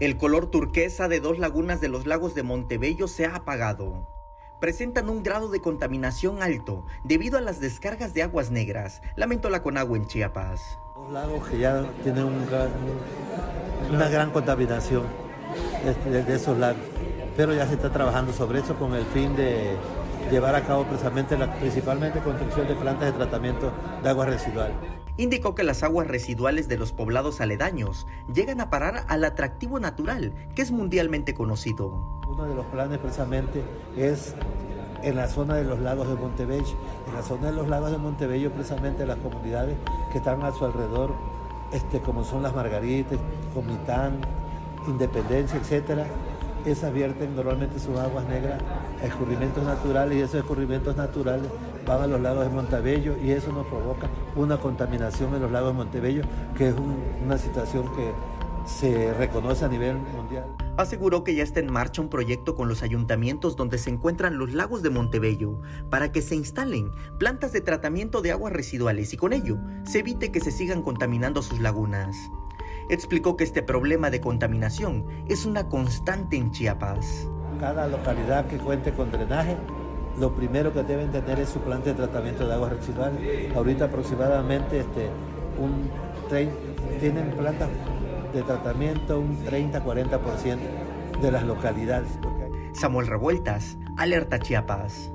El color turquesa de dos lagunas de los lagos de Montebello se ha apagado. Presentan un grado de contaminación alto debido a las descargas de aguas negras. Lamento la Conagua en Chiapas. Dos lagos que ya tienen una gran contaminación de esos lagos, pero ya se está trabajando sobre eso con el fin de llevar a cabo precisamente la, principalmente construcción de plantas de tratamiento de agua residual. Indicó que las aguas residuales de los poblados aledaños llegan a parar al atractivo natural que es mundialmente conocido. Uno de los planes precisamente es en la zona de los lagos de Montebello. En la zona de los lagos de Montebello precisamente las comunidades que están a su alrededor, este, como son las Margaritas, Comitán, Independencia, etcétera, esas vierten normalmente sus aguas negras a escurrimientos naturales y esos escurrimientos naturales van a los lagos de Montebello y eso nos provoca una contaminación en los lagos de Montebello, que es una situación que se reconoce a nivel mundial. Aseguró que ya está en marcha un proyecto con los ayuntamientos donde se encuentran los lagos de Montebello para que se instalen plantas de tratamiento de aguas residuales y con ello se evite que se sigan contaminando sus lagunas explicó que este problema de contaminación es una constante en Chiapas. Cada localidad que cuente con drenaje, lo primero que deben tener es su planta de tratamiento de aguas residuales. Ahorita aproximadamente este, un tienen plantas de tratamiento un 30-40% de las localidades. Samuel Revueltas, Alerta Chiapas.